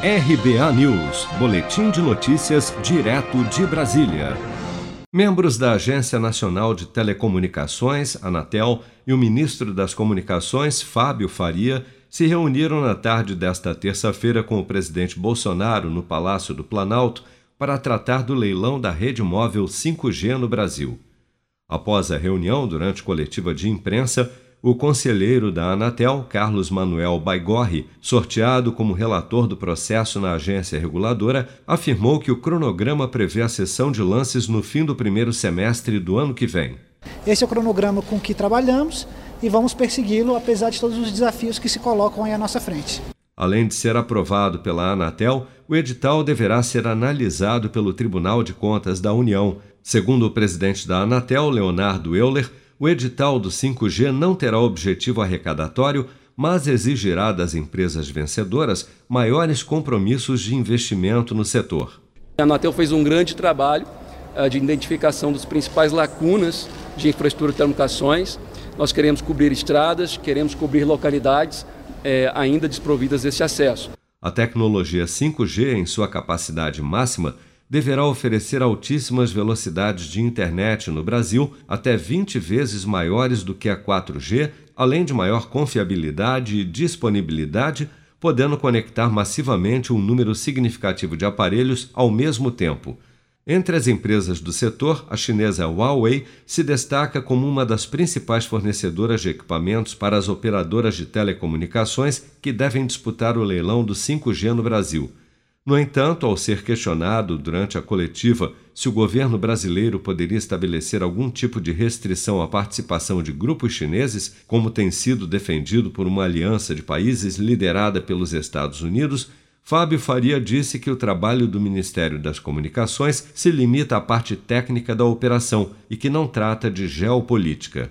RBA News, Boletim de Notícias, direto de Brasília. Membros da Agência Nacional de Telecomunicações, Anatel, e o ministro das Comunicações, Fábio Faria, se reuniram na tarde desta terça-feira com o presidente Bolsonaro no Palácio do Planalto para tratar do leilão da rede móvel 5G no Brasil. Após a reunião, durante coletiva de imprensa, o conselheiro da Anatel, Carlos Manuel Baigorre, sorteado como relator do processo na agência reguladora, afirmou que o cronograma prevê a sessão de lances no fim do primeiro semestre do ano que vem. Esse é o cronograma com que trabalhamos e vamos persegui-lo apesar de todos os desafios que se colocam aí à nossa frente. Além de ser aprovado pela Anatel, o edital deverá ser analisado pelo Tribunal de Contas da União. Segundo o presidente da Anatel, Leonardo Euler, o edital do 5G não terá objetivo arrecadatório, mas exigirá das empresas vencedoras maiores compromissos de investimento no setor. A Anatel fez um grande trabalho uh, de identificação dos principais lacunas de infraestrutura de telecomunicações. Nós queremos cobrir estradas, queremos cobrir localidades eh, ainda desprovidas desse acesso. A tecnologia 5G, em sua capacidade máxima, deverá oferecer altíssimas velocidades de internet no Brasil, até 20 vezes maiores do que a 4G, além de maior confiabilidade e disponibilidade, podendo conectar massivamente um número significativo de aparelhos ao mesmo tempo. Entre as empresas do setor, a chinesa Huawei se destaca como uma das principais fornecedoras de equipamentos para as operadoras de telecomunicações que devem disputar o leilão do 5G no Brasil. No entanto, ao ser questionado durante a coletiva se o governo brasileiro poderia estabelecer algum tipo de restrição à participação de grupos chineses, como tem sido defendido por uma aliança de países liderada pelos Estados Unidos, Fábio Faria disse que o trabalho do Ministério das Comunicações se limita à parte técnica da operação e que não trata de geopolítica.